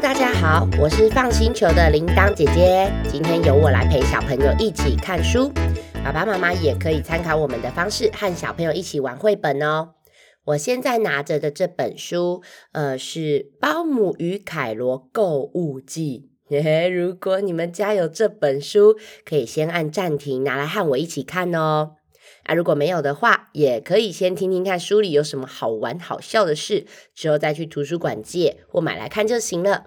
大家好，我是放星球的铃铛姐姐。今天由我来陪小朋友一起看书，爸爸妈妈也可以参考我们的方式和小朋友一起玩绘本哦。我现在拿着的这本书，呃，是《包姆与凯罗购物记》。嘿 嘿，如果你们家有这本书，可以先按暂停，拿来和我一起看哦。啊，如果没有的话，也可以先听听看书里有什么好玩好笑的事，之后再去图书馆借或买来看就行了。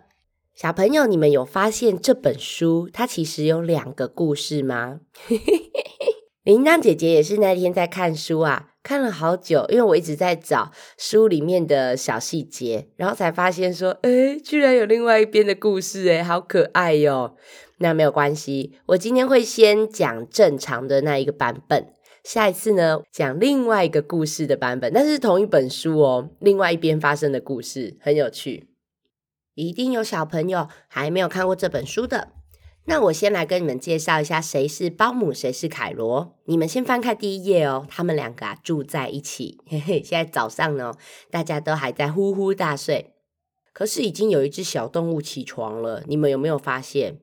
小朋友，你们有发现这本书它其实有两个故事吗？铃铛姐姐也是那天在看书啊，看了好久，因为我一直在找书里面的小细节，然后才发现说，哎，居然有另外一边的故事，哎，好可爱哟。那没有关系，我今天会先讲正常的那一个版本。下一次呢，讲另外一个故事的版本，但是同一本书哦，另外一边发生的故事很有趣，一定有小朋友还没有看过这本书的。那我先来跟你们介绍一下，谁是包姆，谁是凯罗。你们先翻开第一页哦，他们两个啊住在一起。嘿嘿，现在早上呢，大家都还在呼呼大睡，可是已经有一只小动物起床了。你们有没有发现？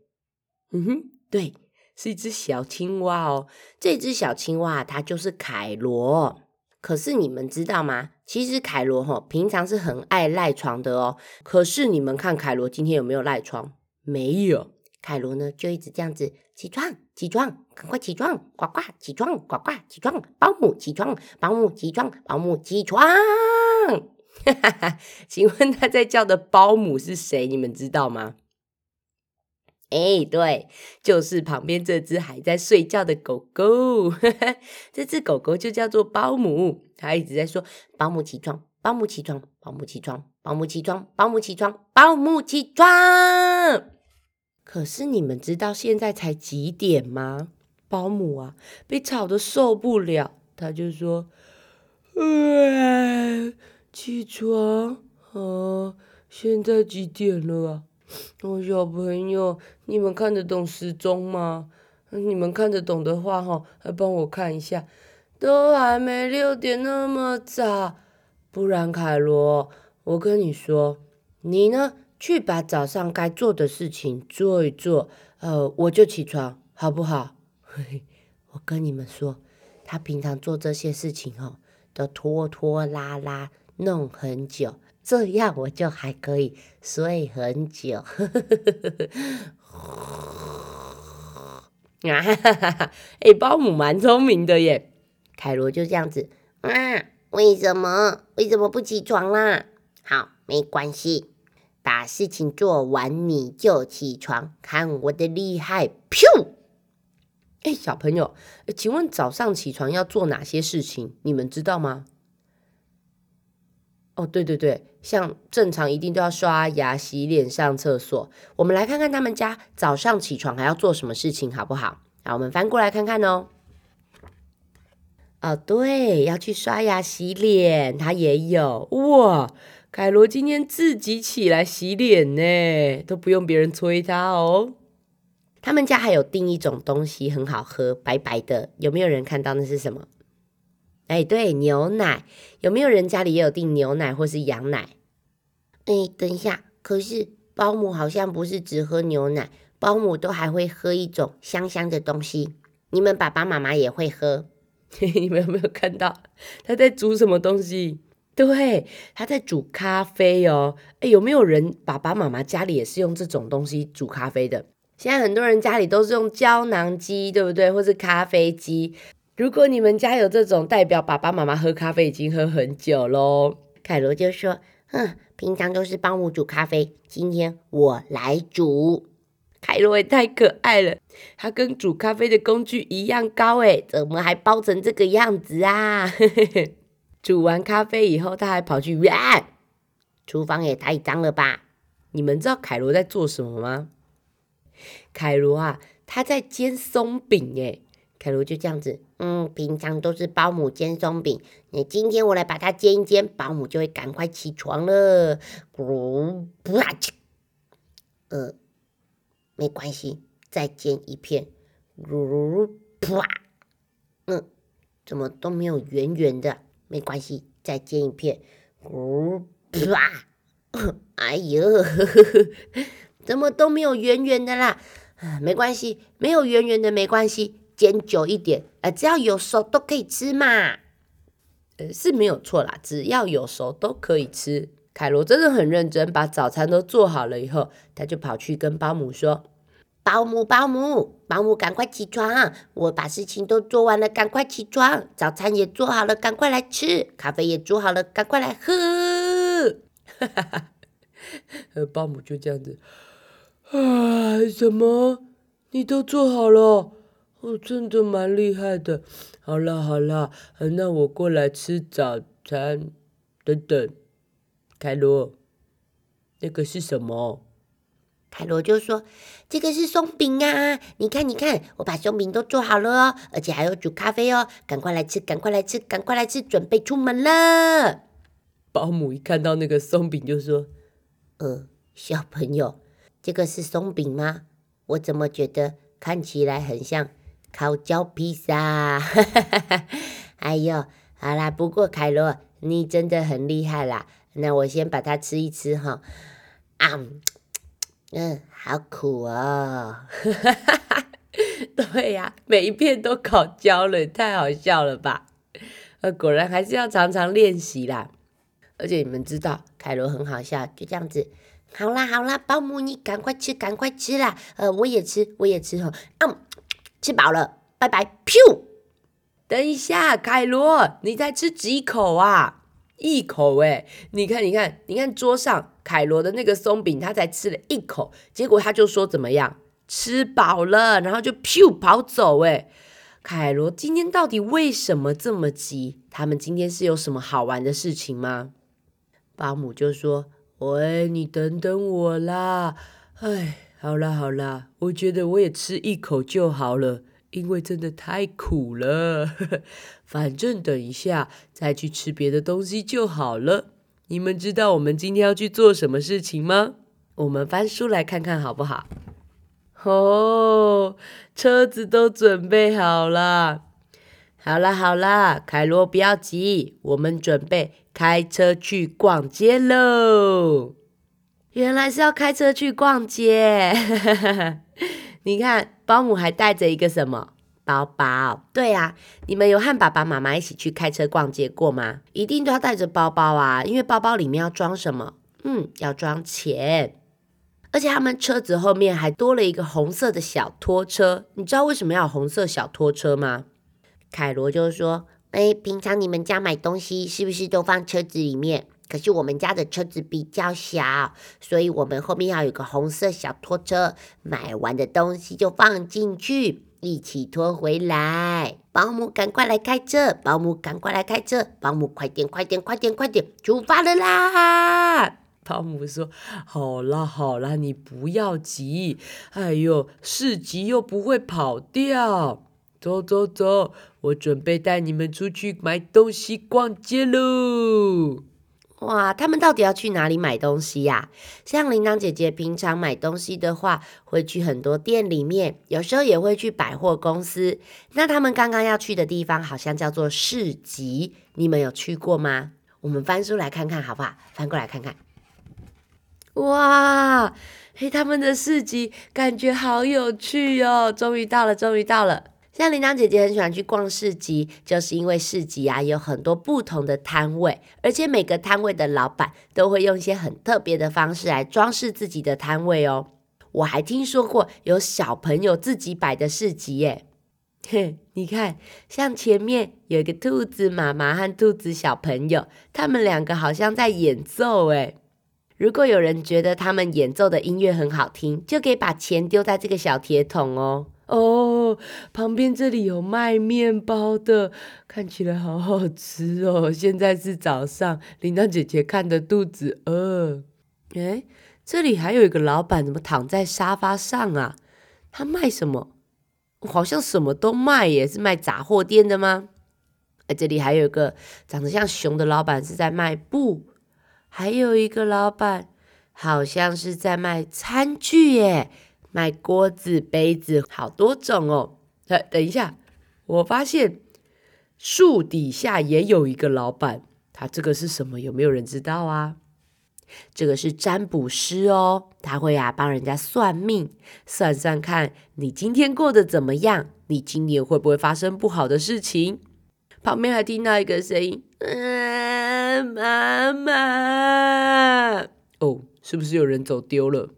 嗯哼，对。是一只小青蛙哦，这只小青蛙它就是凯罗。可是你们知道吗？其实凯罗哈平常是很爱赖床的哦。可是你们看凯罗今天有没有赖床？没有。凯罗呢就一直这样子起床，起床，赶快起床，呱呱起床，呱呱起床，保姆起床，保姆起床，保姆起床。哈哈哈，请问他在叫的保姆是谁？你们知道吗？哎，对，就是旁边这只还在睡觉的狗狗。这只狗狗就叫做保姆，它一直在说：“保姆起床，保姆起床，保姆起床，保姆起床，保姆起床，保姆起床。”可是你们知道现在才几点吗？保姆啊，被吵得受不了，他就说：“嗯起床啊，现在几点了啊？”哦，小朋友，你们看得懂时钟吗？你们看得懂的话，哈，来帮我看一下，都还没六点那么早。不然，凯罗，我跟你说，你呢，去把早上该做的事情做一做，呃，我就起床，好不好？嘿嘿，我跟你们说，他平常做这些事情，哦，都拖拖拉拉，弄很久。这样我就还可以睡很久，啊哈哈哈哈！哎，保姆蛮聪明的耶。凯罗就这样子，啊，为什么？为什么不起床啦？好，没关系，把事情做完你就起床，看我的厉害！噗！哎，小朋友，请问早上起床要做哪些事情？你们知道吗？哦，对对对，像正常一定都要刷牙、洗脸、上厕所。我们来看看他们家早上起床还要做什么事情，好不好？好，我们翻过来看看哦。哦，对，要去刷牙、洗脸，他也有哇。凯罗今天自己起来洗脸呢，都不用别人催他哦。他们家还有订一种东西，很好喝，白白的，有没有人看到那是什么？哎，对，牛奶有没有人家里也有订牛奶或是羊奶？哎，等一下，可是保姆好像不是只喝牛奶，保姆都还会喝一种香香的东西。你们爸爸妈妈也会喝？你们有没有看到他在煮什么东西？对，他在煮咖啡哦。哎，有没有人爸爸妈妈家里也是用这种东西煮咖啡的？现在很多人家里都是用胶囊机，对不对？或是咖啡机。如果你们家有这种，代表爸爸妈妈喝咖啡已经喝很久喽。凯罗就说：“哼，平常都是帮我煮咖啡，今天我来煮。”凯罗也太可爱了，他跟煮咖啡的工具一样高诶，怎么还包成这个样子啊？煮完咖啡以后，他还跑去，厨房也太脏了吧？你们知道凯罗在做什么吗？凯罗啊，他在煎松饼诶。凯罗就这样子，嗯，平常都是保姆煎松饼，你今天我来把它煎一煎，保姆就会赶快起床了。咕啪叽，呃，没关系，再煎一片。咕啪，嗯，怎么都没有圆圆的？没关系，再煎一片。咕啪，哎呦，怎么都没有圆圆的啦？没关系，没有圆圆的没关系，煎久一点，呃，只要有熟都可以吃嘛。呃，是没有错啦，只要有熟都可以吃。凯罗真的很认真，把早餐都做好了以后，他就跑去跟保姆说：“保姆，保姆，保姆，赶快起床！我把事情都做完了，赶快起床！早餐也做好了，赶快来吃！咖啡也煮好了，赶快来喝！”哈哈哈，呃，保姆就这样子，啊，什么？你都做好了？哦，真的蛮厉害的。好了好了，那我过来吃早餐。等等。凯罗，那个是什么？凯罗就说：“这个是松饼啊！你看，你看，我把松饼都做好了哦，而且还有煮咖啡哦，赶快来吃，赶快来吃，赶快来吃，准备出门了。”保姆一看到那个松饼，就说：“呃，小朋友，这个是松饼吗？我怎么觉得看起来很像烤焦披萨？” 哎呦，好啦，不过凯罗，你真的很厉害啦！那我先把它吃一吃哈，啊，嗯，好苦哦，对呀，每一片都烤焦了，太好笑了吧？呃，果然还是要常常练习啦。而且你们知道，凯罗很好笑，就这样子，好啦好啦，保姆你赶快吃，赶快吃啦，呃，我也吃，我也吃哈，嗯，吃饱了，拜拜，噗，等一下，凯罗，你在吃几口啊？一口哎，你看，你看，你看桌上凯罗的那个松饼，他才吃了一口，结果他就说怎么样，吃饱了，然后就噗跑走哎。凯罗今天到底为什么这么急？他们今天是有什么好玩的事情吗？保姆就说：“喂，你等等我啦。哎，好啦好啦，我觉得我也吃一口就好了。”因为真的太苦了，反正等一下再去吃别的东西就好了。你们知道我们今天要去做什么事情吗？我们翻书来看看好不好？哦，车子都准备好了。好啦好啦，凯罗不要急，我们准备开车去逛街喽。原来是要开车去逛街，你看。保姆还带着一个什么包包？对呀，你们有和爸爸妈妈一起去开车逛街过吗？一定都要带着包包啊，因为包包里面要装什么？嗯，要装钱。而且他们车子后面还多了一个红色的小拖车。你知道为什么要红色小拖车吗？凯罗就说：“哎，平常你们家买东西是不是都放车子里面？”可是我们家的车子比较小，所以我们后面要有个红色小拖车，买完的东西就放进去，一起拖回来。保姆赶快来开车，保姆赶快来开车，保姆快点快点快点快点出发了啦！保姆说：“好啦好啦，你不要急，哎呦，市集又不会跑掉，走走走，我准备带你们出去买东西逛街喽。”哇，他们到底要去哪里买东西呀？像铃铛姐姐平常买东西的话，会去很多店里面，有时候也会去百货公司。那他们刚刚要去的地方好像叫做市集，你们有去过吗？我们翻书来看看好不好？翻过来看看。哇，嘿，他们的市集感觉好有趣哦！终于到了，终于到了。像铃铛姐姐很喜欢去逛市集，就是因为市集啊有很多不同的摊位，而且每个摊位的老板都会用一些很特别的方式来装饰自己的摊位哦。我还听说过有小朋友自己摆的市集耶，嘿，你看，像前面有一个兔子妈妈和兔子小朋友，他们两个好像在演奏诶。如果有人觉得他们演奏的音乐很好听，就可以把钱丢在这个小铁桶哦。哦，旁边这里有卖面包的，看起来好好吃哦。现在是早上，铃铛姐姐看的肚子饿。哎，这里还有一个老板，怎么躺在沙发上啊？他卖什么？好像什么都卖耶，是卖杂货店的吗？哎，这里还有一个长得像熊的老板，是在卖布。还有一个老板，好像是在卖餐具耶。卖锅子、杯子，好多种哦。等等一下，我发现树底下也有一个老板，他这个是什么？有没有人知道啊？这个是占卜师哦，他会啊帮人家算命，算算看你今天过得怎么样，你今年会不会发生不好的事情。旁边还听到一个声音，嗯，妈妈，哦，是不是有人走丢了？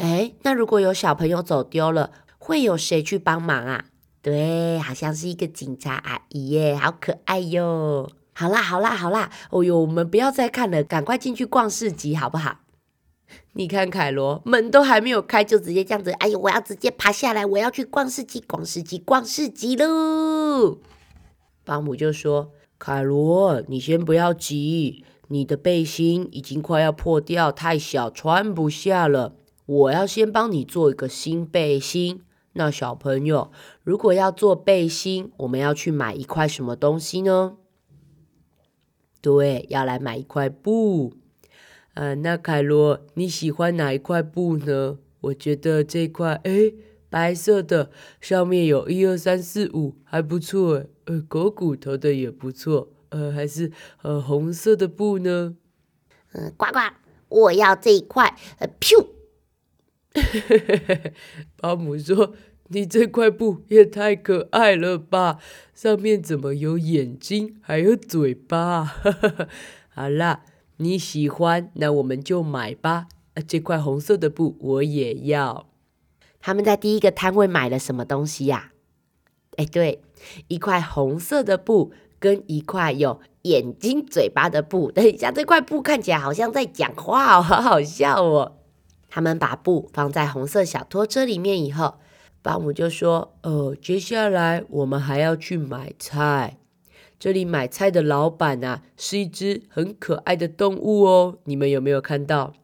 哎，那如果有小朋友走丢了，会有谁去帮忙啊？对，好像是一个警察阿姨耶，好可爱哟。好啦，好啦，好啦！哦哟，我们不要再看了，赶快进去逛市集好不好？你看凯罗，门都还没有开，就直接这样子。哎呦，我要直接爬下来，我要去逛市集，逛市集，逛市集喽！保姆就说：“凯罗，你先不要急，你的背心已经快要破掉，太小，穿不下了。我要先帮你做一个新背心。那小朋友，如果要做背心，我们要去买一块什么东西呢？”对，要来买一块布。呃，那凯罗，你喜欢哪一块布呢？我觉得这块，哎，白色的，上面有一二三四五，还不错。呃，狗骨头的也不错。呃，还是呃红色的布呢？嗯，呱呱，我要这一块。呃，噗。保姆说。你这块布也太可爱了吧！上面怎么有眼睛，还有嘴巴？好啦，你喜欢，那我们就买吧。这块红色的布我也要。他们在第一个摊位买了什么东西呀？哎，对，一块红色的布跟一块有眼睛、嘴巴的布。等一下，这块布看起来好像在讲话哦，好好笑哦。他们把布放在红色小拖车里面以后。保姆就说：“呃，接下来我们还要去买菜。这里买菜的老板啊，是一只很可爱的动物哦。你们有没有看到？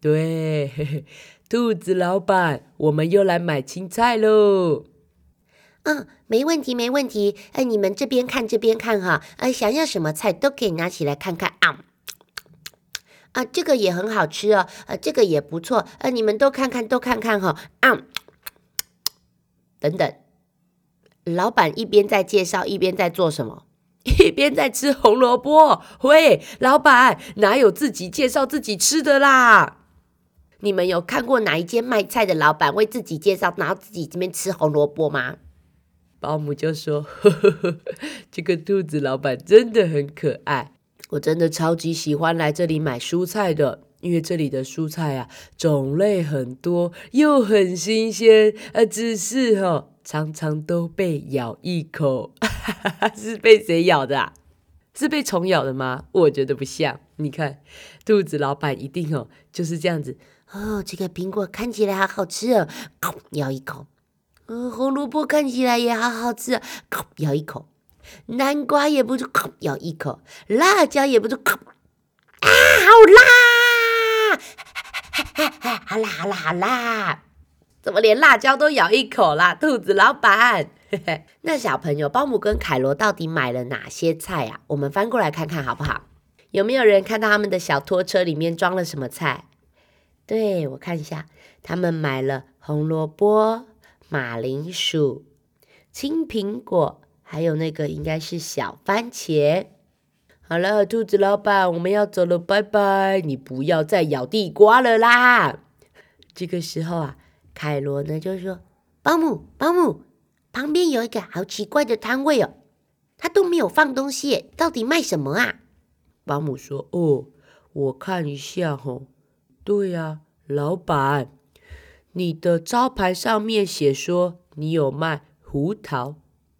对，嘿嘿，兔子老板，我们又来买青菜喽。嗯，没问题，没问题。哎，你们这边看，这边看哈。哎，想要什么菜都可以拿起来看看啊。啊，这个也很好吃哦。呃，这个也不错。呃，你们都看看，都看看哈。啊。”等等，老板一边在介绍，一边在做什么？一边在吃红萝卜。喂，老板，哪有自己介绍自己吃的啦？你们有看过哪一间卖菜的老板为自己介绍，然后自己这边吃红萝卜吗？保姆就说：“呵呵呵，这个兔子老板真的很可爱，我真的超级喜欢来这里买蔬菜的。”因为这里的蔬菜啊，种类很多，又很新鲜，呃，只是哈，常常都被咬一口，是被谁咬的啊？是被虫咬的吗？我觉得不像。你看，兔子老板一定哦，就是这样子。哦，这个苹果看起来好好吃哦，咬一口。嗯，红萝卜看起来也好好吃，咬一口。南瓜也不错，咬一口。辣椒也不错，啊，好辣！好啦好啦好啦，怎么连辣椒都咬一口啦？兔子老板，那小朋友保姆跟凯罗到底买了哪些菜啊？我们翻过来看看好不好？有没有人看到他们的小拖车里面装了什么菜？对我看一下，他们买了红萝卜、马铃薯、青苹果，还有那个应该是小番茄。好了，兔子老板，我们要走了，拜拜！你不要再咬地瓜了啦。这个时候啊，凯罗呢就说：“保姆，保姆，旁边有一个好奇怪的摊位哦，他都没有放东西，到底卖什么啊？”保姆说：“哦，我看一下哦。对呀，老板，你的招牌上面写说你有卖胡桃、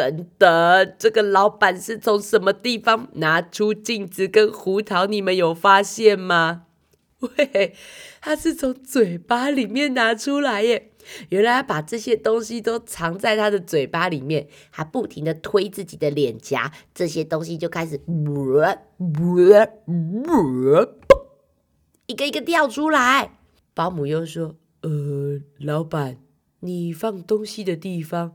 等等，这个老板是从什么地方拿出镜子跟胡桃？你们有发现吗？喂，他是从嘴巴里面拿出来耶！原来他把这些东西都藏在他的嘴巴里面，他不停的推自己的脸颊，这些东西就开始，一个一个掉出来。保姆又说：“呃，老板，你放东西的地方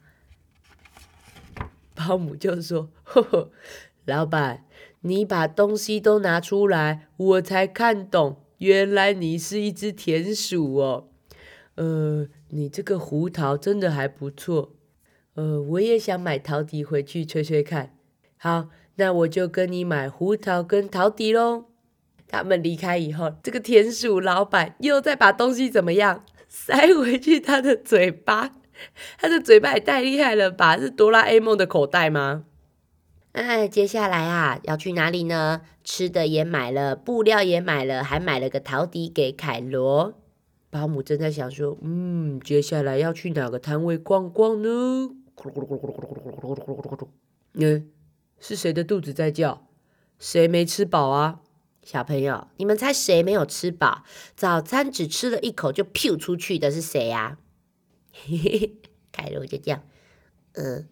保姆就说：“ 呵呵，老板，你把东西都拿出来，我才看懂，原来你是一只田鼠哦。呃，你这个胡桃真的还不错。呃，我也想买陶笛回去吹吹看。好，那我就跟你买胡桃跟陶笛喽。”他们离开以后，这个田鼠老板又再把东西怎么样塞回去他的嘴巴？他的嘴巴也太厉害了吧？是哆啦 A 梦的口袋吗？哎，接下来啊，要去哪里呢？吃的也买了，布料也买了，还买了个陶笛给凯罗。保姆正在想说，嗯，接下来要去哪个摊位逛逛呢？嗯，是谁的肚子在叫？谁没吃饱啊？小朋友，你们猜谁没有吃饱？早餐只吃了一口就噗出去的是谁呀？嘿嘿，凯罗就这样，呃，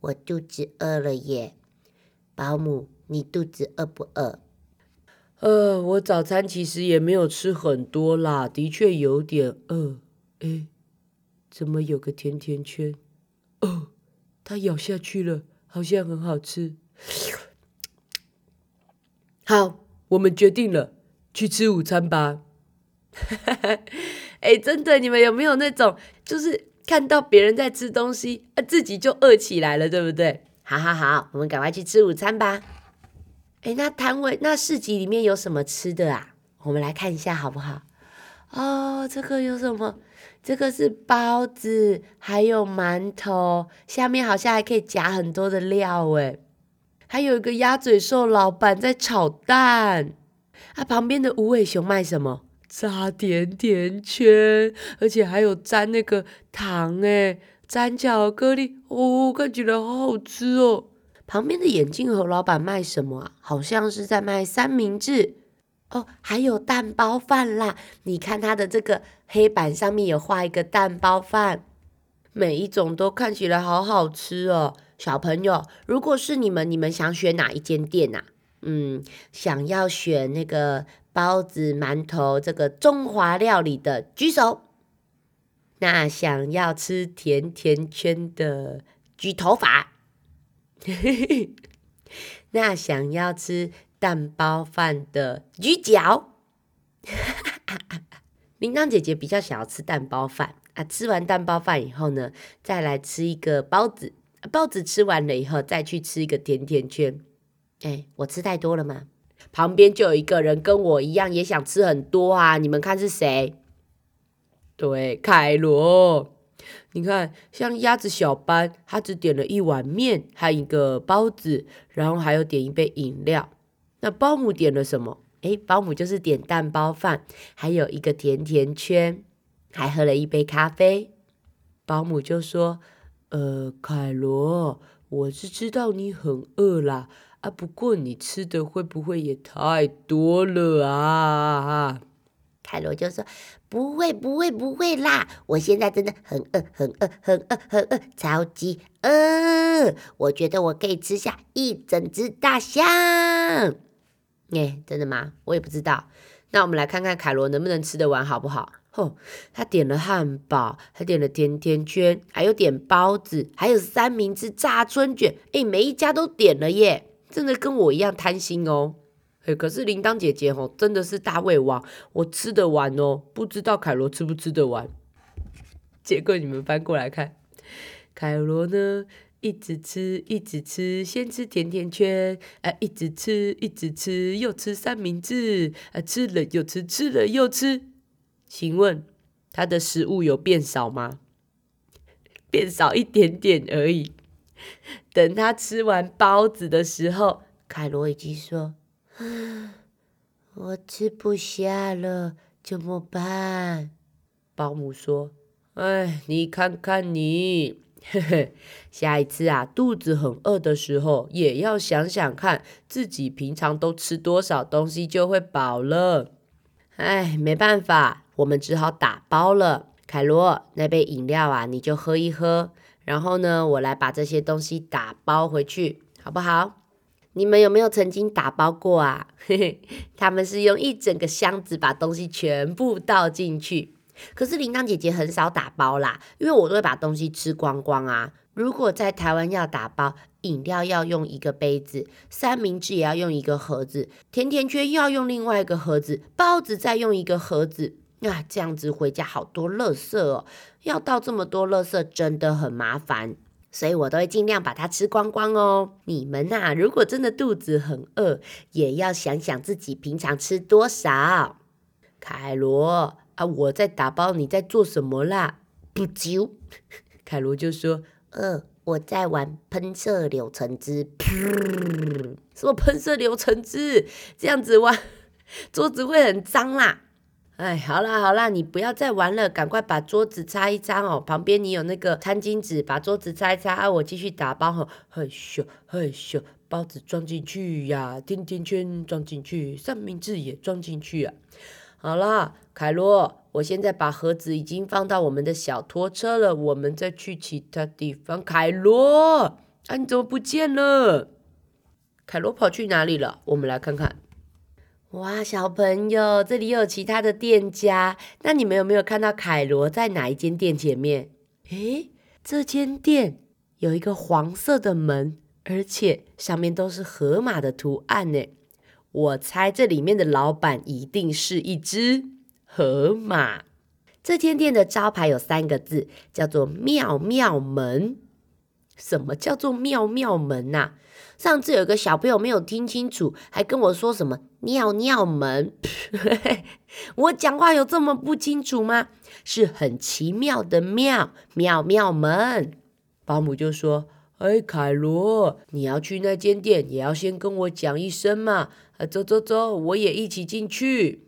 我肚子饿了耶。保姆，你肚子饿不饿？呃，我早餐其实也没有吃很多啦，的确有点饿。哎，怎么有个甜甜圈？哦，它咬下去了，好像很好吃。好。我们决定了，去吃午餐吧。哎，真的，你们有没有那种，就是看到别人在吃东西，啊，自己就饿起来了，对不对？好好好，我们赶快去吃午餐吧。哎，那摊位、那市集里面有什么吃的啊？我们来看一下好不好？哦，这个有什么？这个是包子，还有馒头，下面好像还可以夹很多的料，哎。还有一个鸭嘴兽老板在炒蛋，啊，旁边的无尾熊卖什么？炸甜甜圈，而且还有沾那个糖诶，沾巧克力，哦，看起来好好吃哦。旁边的眼镜盒老板卖什么啊？好像是在卖三明治哦，还有蛋包饭啦。你看它的这个黑板上面有画一个蛋包饭，每一种都看起来好好吃哦。小朋友，如果是你们，你们想选哪一间店呐？嗯，想要选那个包子、馒头这个中华料理的举手。那想要吃甜甜圈的举头发。那想要吃蛋包饭的举脚。铃铛姐姐比较想要吃蛋包饭啊，吃完蛋包饭以后呢，再来吃一个包子。包子吃完了以后，再去吃一个甜甜圈。哎，我吃太多了吗？旁边就有一个人跟我一样，也想吃很多啊！你们看是谁？对，凯罗。你看，像鸭子小班，他只点了一碗面和一个包子，然后还有点一杯饮料。那保姆点了什么？哎，保姆就是点蛋包饭，还有一个甜甜圈，还喝了一杯咖啡。保姆就说。呃，凯罗，我是知道你很饿啦，啊，不过你吃的会不会也太多了啊？凯罗就说：“不会，不会，不会啦，我现在真的很饿，很饿，很饿，很饿，超级饿，我觉得我可以吃下一整只大象。”耶，真的吗？我也不知道。那我们来看看凯罗能不能吃得完，好不好？哦，他点了汉堡，还点了甜甜圈，还有点包子，还有三明治、炸春卷，哎，每一家都点了耶，真的跟我一样贪心哦。哎，可是铃铛姐姐哦，真的是大胃王，我吃得完哦，不知道凯罗吃不吃得完。结果你们翻过来看，凯罗呢，一直吃，一直吃，先吃甜甜圈，啊，一直吃，一直吃，又吃三明治，啊，吃了又吃，吃了又吃。请问他的食物有变少吗？变少一点点而已。等他吃完包子的时候，凯罗已经说：“我吃不下了，怎么办？”保姆说：“哎，你看看你，嘿嘿，下一次啊，肚子很饿的时候，也要想想看自己平常都吃多少东西就会饱了。哎，没办法，我们只好打包了。凯罗，那杯饮料啊，你就喝一喝。然后呢，我来把这些东西打包回去，好不好？你们有没有曾经打包过啊？嘿嘿，他们是用一整个箱子把东西全部倒进去。可是铃铛姐姐很少打包啦，因为我都会把东西吃光光啊。如果在台湾要打包，饮料要用一个杯子，三明治也要用一个盒子，甜甜圈又要用另外一个盒子，包子再用一个盒子，那这样子回家好多垃圾哦，要倒这么多垃圾真的很麻烦，所以我都会尽量把它吃光光哦。你们呐，如果真的肚子很饿，也要想想自己平常吃多少。凯罗。啊！我在打包，你在做什么啦？不久，凯罗就说：“呃，我在玩喷射柳橙汁。”什么喷射柳橙汁？这样子玩，桌子会很脏啦。哎，好啦好啦，你不要再玩了，赶快把桌子擦一擦哦。旁边你有那个餐巾纸，把桌子擦一擦。啊，我继续打包哈。嘿咻嘿咻，包子装进去呀，甜甜圈装进去，三明治也装进去啊。好啦，凯罗，我现在把盒子已经放到我们的小拖车了，我们再去其他地方。凯罗，啊，你怎么不见了？凯罗跑去哪里了？我们来看看。哇，小朋友，这里有其他的店家，那你们有没有看到凯罗在哪一间店前面？诶，这间店有一个黄色的门，而且上面都是河马的图案呢。我猜这里面的老板一定是一只河马。这间店的招牌有三个字，叫做“妙妙门”。什么叫做“妙妙门”呐？上次有个小朋友没有听清楚，还跟我说什么“尿尿门”。我讲话有这么不清楚吗？是很奇妙的“妙妙妙门”。保姆就说。哎，凯罗，你要去那间店，也要先跟我讲一声嘛。啊，走走走，我也一起进去。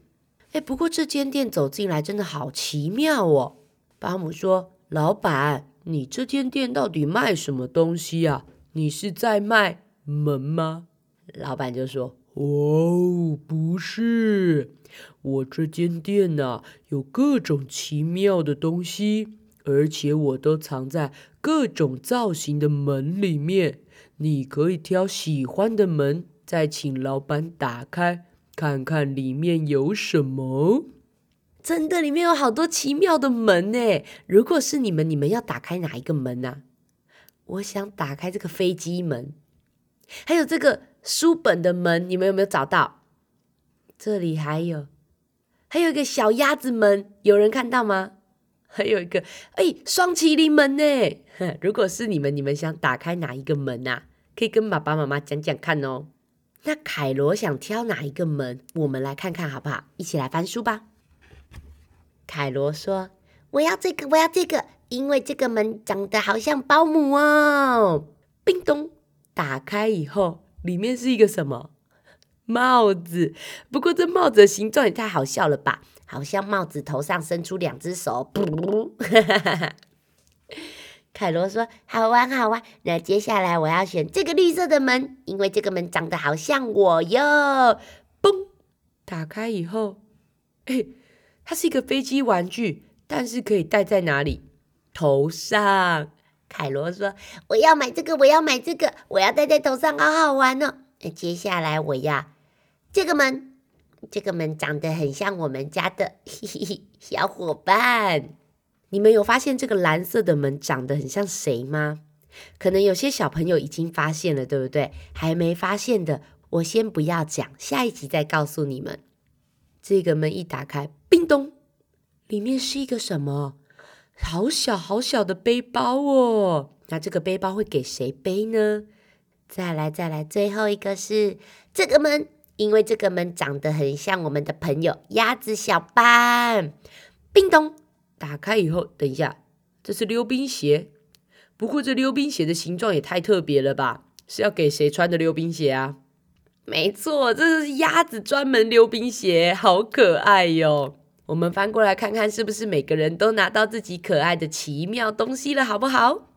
哎，不过这间店走进来真的好奇妙哦。保姆说：“老板，你这间店到底卖什么东西啊？你是在卖门吗？”老板就说：“哦，不是，我这间店呐，有各种奇妙的东西。”而且我都藏在各种造型的门里面，你可以挑喜欢的门，再请老板打开，看看里面有什么。真的，里面有好多奇妙的门呢！如果是你们，你们要打开哪一个门呢？我想打开这个飞机门，还有这个书本的门，你们有没有找到？这里还有，还有一个小鸭子门，有人看到吗？还有一个，哎，双麒麟门呢？如果是你们，你们想打开哪一个门啊？可以跟爸爸妈妈讲讲看哦。那凯罗想挑哪一个门？我们来看看好不好？一起来翻书吧。凯罗说：“我要这个，我要这个，因为这个门长得好像保姆哦。”叮咚，打开以后，里面是一个什么？帽子。不过这帽子的形状也太好笑了吧！好像帽子头上伸出两只手，噗！凯罗说：“好玩，好玩。那接下来我要选这个绿色的门，因为这个门长得好像我哟。”嘣！打开以后，哎，它是一个飞机玩具，但是可以戴在哪里？头上。凯罗说：“我要买这个，我要买这个，我要戴在头上，好好玩哦。”接下来我要这个门。这个门长得很像我们家的 小伙伴。你们有发现这个蓝色的门长得很像谁吗？可能有些小朋友已经发现了，对不对？还没发现的，我先不要讲，下一集再告诉你们。这个门一打开，叮咚，里面是一个什么？好小好小的背包哦。那这个背包会给谁背呢？再来再来，最后一个是这个门。因为这个门长得很像我们的朋友鸭子小班，叮咚，打开以后，等一下，这是溜冰鞋。不过这溜冰鞋的形状也太特别了吧？是要给谁穿的溜冰鞋啊？没错，这是鸭子专门溜冰鞋，好可爱哟！我们翻过来看看，是不是每个人都拿到自己可爱的奇妙东西了，好不好？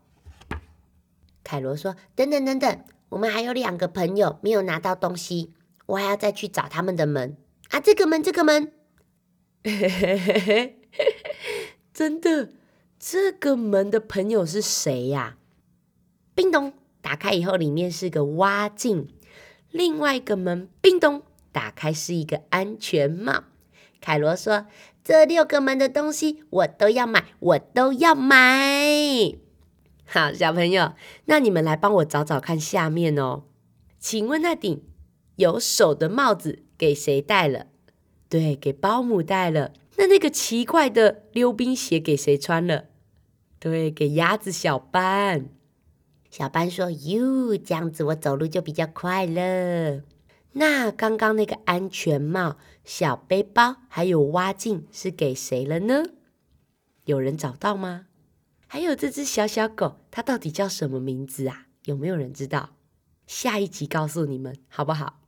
凯罗说：“等等等等，我们还有两个朋友没有拿到东西，我还要再去找他们的门啊！这个门，这个门。”真的，这个门的朋友是谁呀？叮咚，打开以后，里面是个挖镜。另外一个门，叮咚，打开是一个安全帽。凯罗说：“这六个门的东西我都要买，我都要买。”好，小朋友，那你们来帮我找找看下面哦。请问那顶有手的帽子给谁戴了？对，给保姆戴了。那那个奇怪的溜冰鞋给谁穿了？对，给鸭子小班。小班说：“哟，这样子我走路就比较快了。”那刚刚那个安全帽、小背包还有挖镜是给谁了呢？有人找到吗？还有这只小小狗，它到底叫什么名字啊？有没有人知道？下一集告诉你们好不好？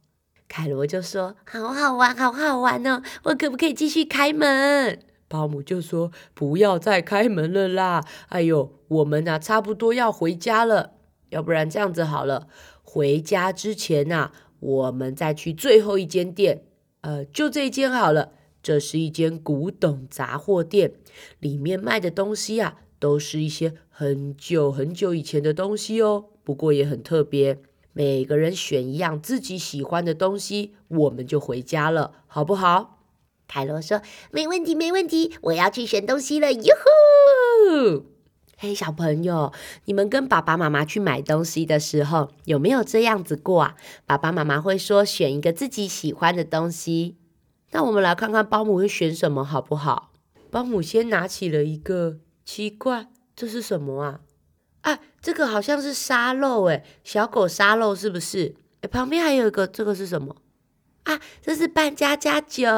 凯罗就说：“好好玩，好好玩哦！我可不可以继续开门？”保姆就说：“不要再开门了啦！哎呦，我们啊，差不多要回家了。要不然这样子好了，回家之前呐，我们再去最后一间店。呃，就这一间好了。这是一间古董杂货店，里面卖的东西啊。”都是一些很久很久以前的东西哦，不过也很特别。每个人选一样自己喜欢的东西，我们就回家了，好不好？凯罗说：“没问题，没问题，我要去选东西了。”哟呼！嘿，小朋友，你们跟爸爸妈妈去买东西的时候，有没有这样子过啊？爸爸妈妈会说选一个自己喜欢的东西。那我们来看看保姆会选什么，好不好？保姆先拿起了一个。奇怪，这是什么啊？啊，这个好像是沙漏诶，小狗沙漏是不是？诶旁边还有一个，这个是什么？啊，这是半家家酒。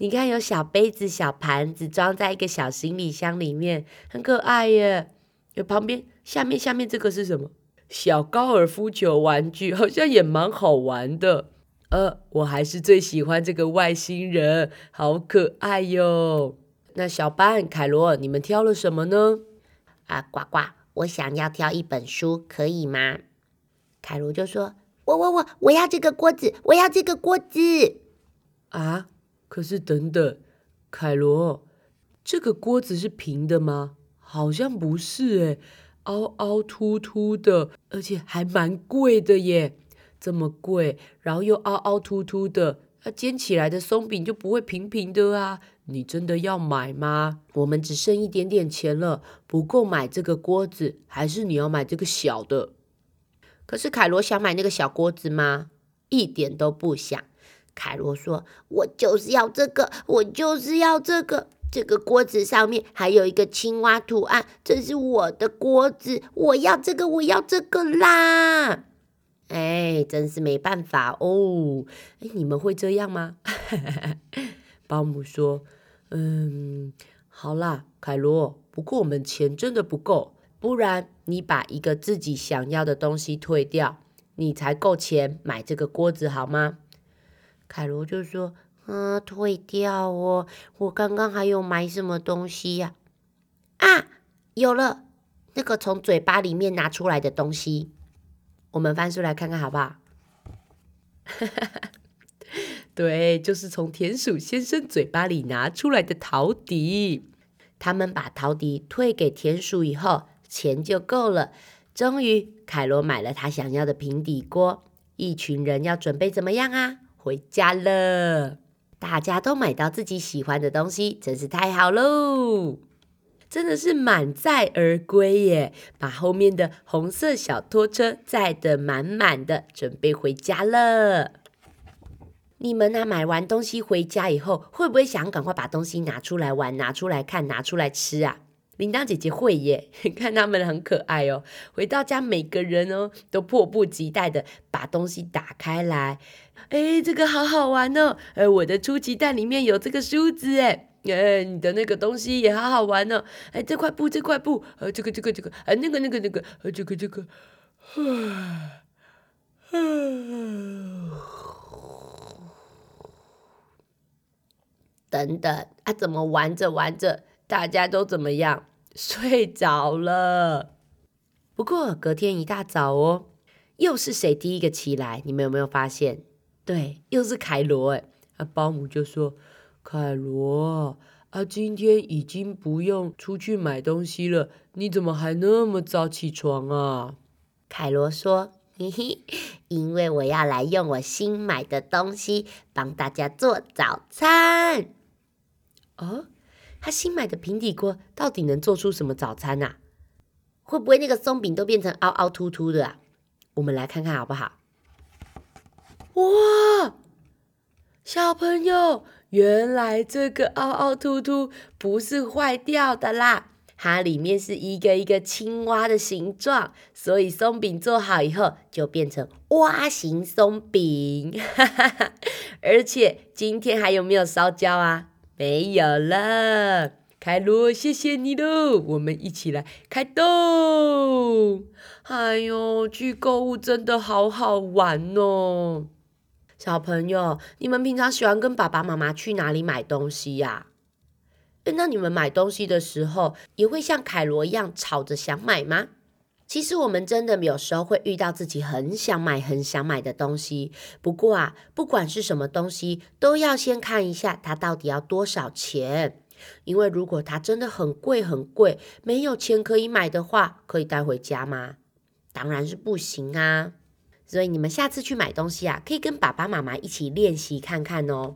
你看，有小杯子、小盘子，装在一个小行李箱里面，很可爱耶。有旁边、下面、下面这个是什么？小高尔夫球玩具，好像也蛮好玩的。呃，我还是最喜欢这个外星人，好可爱哟。那小班、凯罗，你们挑了什么呢？啊，呱呱，我想要挑一本书，可以吗？凯罗就说：“我、我、我，我要这个锅子，我要这个锅子。”啊，可是等等，凯罗，这个锅子是平的吗？好像不是诶，凹凹凸凸的，而且还蛮贵的耶。这么贵，然后又凹凹凸凸的，那煎起来的松饼就不会平平的啊。你真的要买吗？我们只剩一点点钱了，不够买这个锅子，还是你要买这个小的？可是凯罗想买那个小锅子吗？一点都不想。凯罗说：“我就是要这个，我就是要这个。这个锅子上面还有一个青蛙图案，这是我的锅子，我要这个，我要这个啦！”哎，真是没办法哦。哎，你们会这样吗？保姆说。嗯，好啦，凯罗。不过我们钱真的不够，不然你把一个自己想要的东西退掉，你才够钱买这个锅子，好吗？凯罗就说：“啊，退掉哦，我刚刚还有买什么东西呀？啊，有了，那个从嘴巴里面拿出来的东西，我们翻出来看看好不好？”哈哈。对，就是从田鼠先生嘴巴里拿出来的陶笛。他们把陶笛退给田鼠以后，钱就够了。终于，凯罗买了他想要的平底锅。一群人要准备怎么样啊？回家了。大家都买到自己喜欢的东西，真是太好喽！真的是满载而归耶，把后面的红色小拖车载得满满的，准备回家了。你们呢？买完东西回家以后，会不会想赶快把东西拿出来玩、拿出来看、拿出来吃啊？铃铛姐姐会耶，看他们很可爱哦。回到家，每个人哦都迫不及待的把东西打开来。哎，这个好好玩哦！哎，我的出奇蛋里面有这个梳子哎，哎，你的那个东西也好好玩哦。哎，这块布，这块布，呃，这个这个这个，哎，那个那个那个，呃，这个这个，啊。等等啊，怎么玩着玩着，大家都怎么样睡着了？不过隔天一大早哦，又是谁第一个起来？你们有没有发现？对，又是凯罗哎。啊，保姆就说：“凯罗啊，今天已经不用出去买东西了，你怎么还那么早起床啊？”凯罗说：“嘿嘿，因为我要来用我新买的东西帮大家做早餐。”哦，他新买的平底锅到底能做出什么早餐呐？会不会那个松饼都变成凹凹凸凸的啊？我们来看看好不好？哇，小朋友，原来这个凹凹凸凸不是坏掉的啦，它里面是一个一个青蛙的形状，所以松饼做好以后就变成蛙形松饼。而且今天还有没有烧焦啊？没有了。凯罗，谢谢你喽！我们一起来开动。哎呦，去购物真的好好玩哦！小朋友，你们平常喜欢跟爸爸妈妈去哪里买东西呀？那你们买东西的时候，也会像凯罗一样吵着想买吗？其实我们真的有时候会遇到自己很想买、很想买的东西。不过啊，不管是什么东西，都要先看一下它到底要多少钱。因为如果它真的很贵很贵，没有钱可以买的话，可以带回家吗？当然是不行啊！所以你们下次去买东西啊，可以跟爸爸妈妈一起练习看看哦。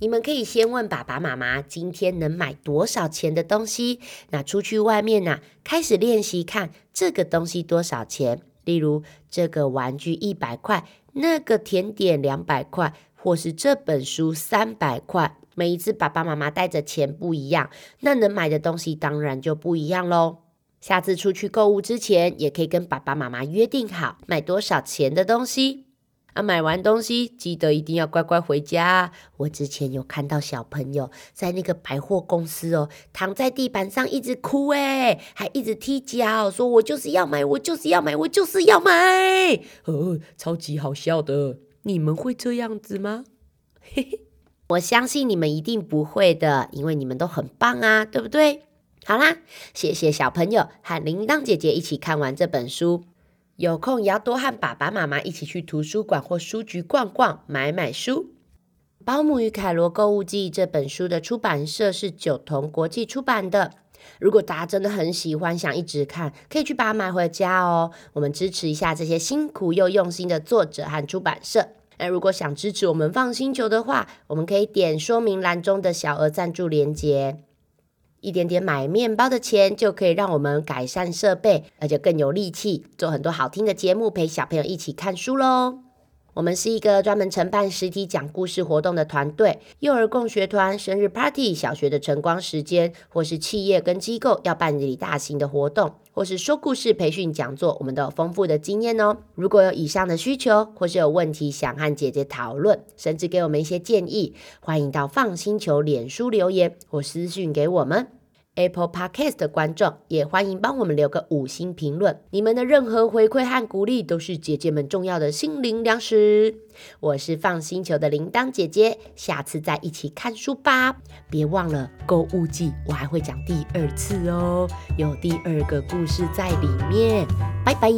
你们可以先问爸爸妈妈今天能买多少钱的东西，那出去外面呢，开始练习看这个东西多少钱。例如这个玩具一百块，那个甜点两百块，或是这本书三百块。每一次爸爸妈妈带着钱不一样，那能买的东西当然就不一样喽。下次出去购物之前，也可以跟爸爸妈妈约定好买多少钱的东西。啊，买完东西记得一定要乖乖回家。我之前有看到小朋友在那个百货公司哦，躺在地板上一直哭，诶还一直踢脚，说我就是要买，我就是要买，我就是要买。哦，超级好笑的。你们会这样子吗？嘿嘿。我相信你们一定不会的，因为你们都很棒啊，对不对？好啦，谢谢小朋友和铃铛姐姐一起看完这本书。有空也要多和爸爸妈妈一起去图书馆或书局逛逛，买买书。《保姆与凯罗购物记》这本书的出版社是九童国际出版的。如果大家真的很喜欢，想一直看，可以去把它买回家哦。我们支持一下这些辛苦又用心的作者和出版社。那如果想支持我们放星球的话，我们可以点说明栏中的小额赞助链接，一点点买面包的钱就可以让我们改善设备，而且更有力气做很多好听的节目，陪小朋友一起看书喽。我们是一个专门承办实体讲故事活动的团队，幼儿共学团、生日 party、小学的晨光时间，或是企业跟机构要办理大型的活动，或是说故事培训讲座，我们都有丰富的经验哦。如果有以上的需求，或是有问题想和姐姐讨论，甚至给我们一些建议，欢迎到放心球脸书留言或私讯给我们。Apple Podcast 的观众也欢迎帮我们留个五星评论，你们的任何回馈和鼓励都是姐姐们重要的心灵粮食。我是放星球的铃铛姐姐，下次再一起看书吧。别忘了购物季，我还会讲第二次哦，有第二个故事在里面。拜拜。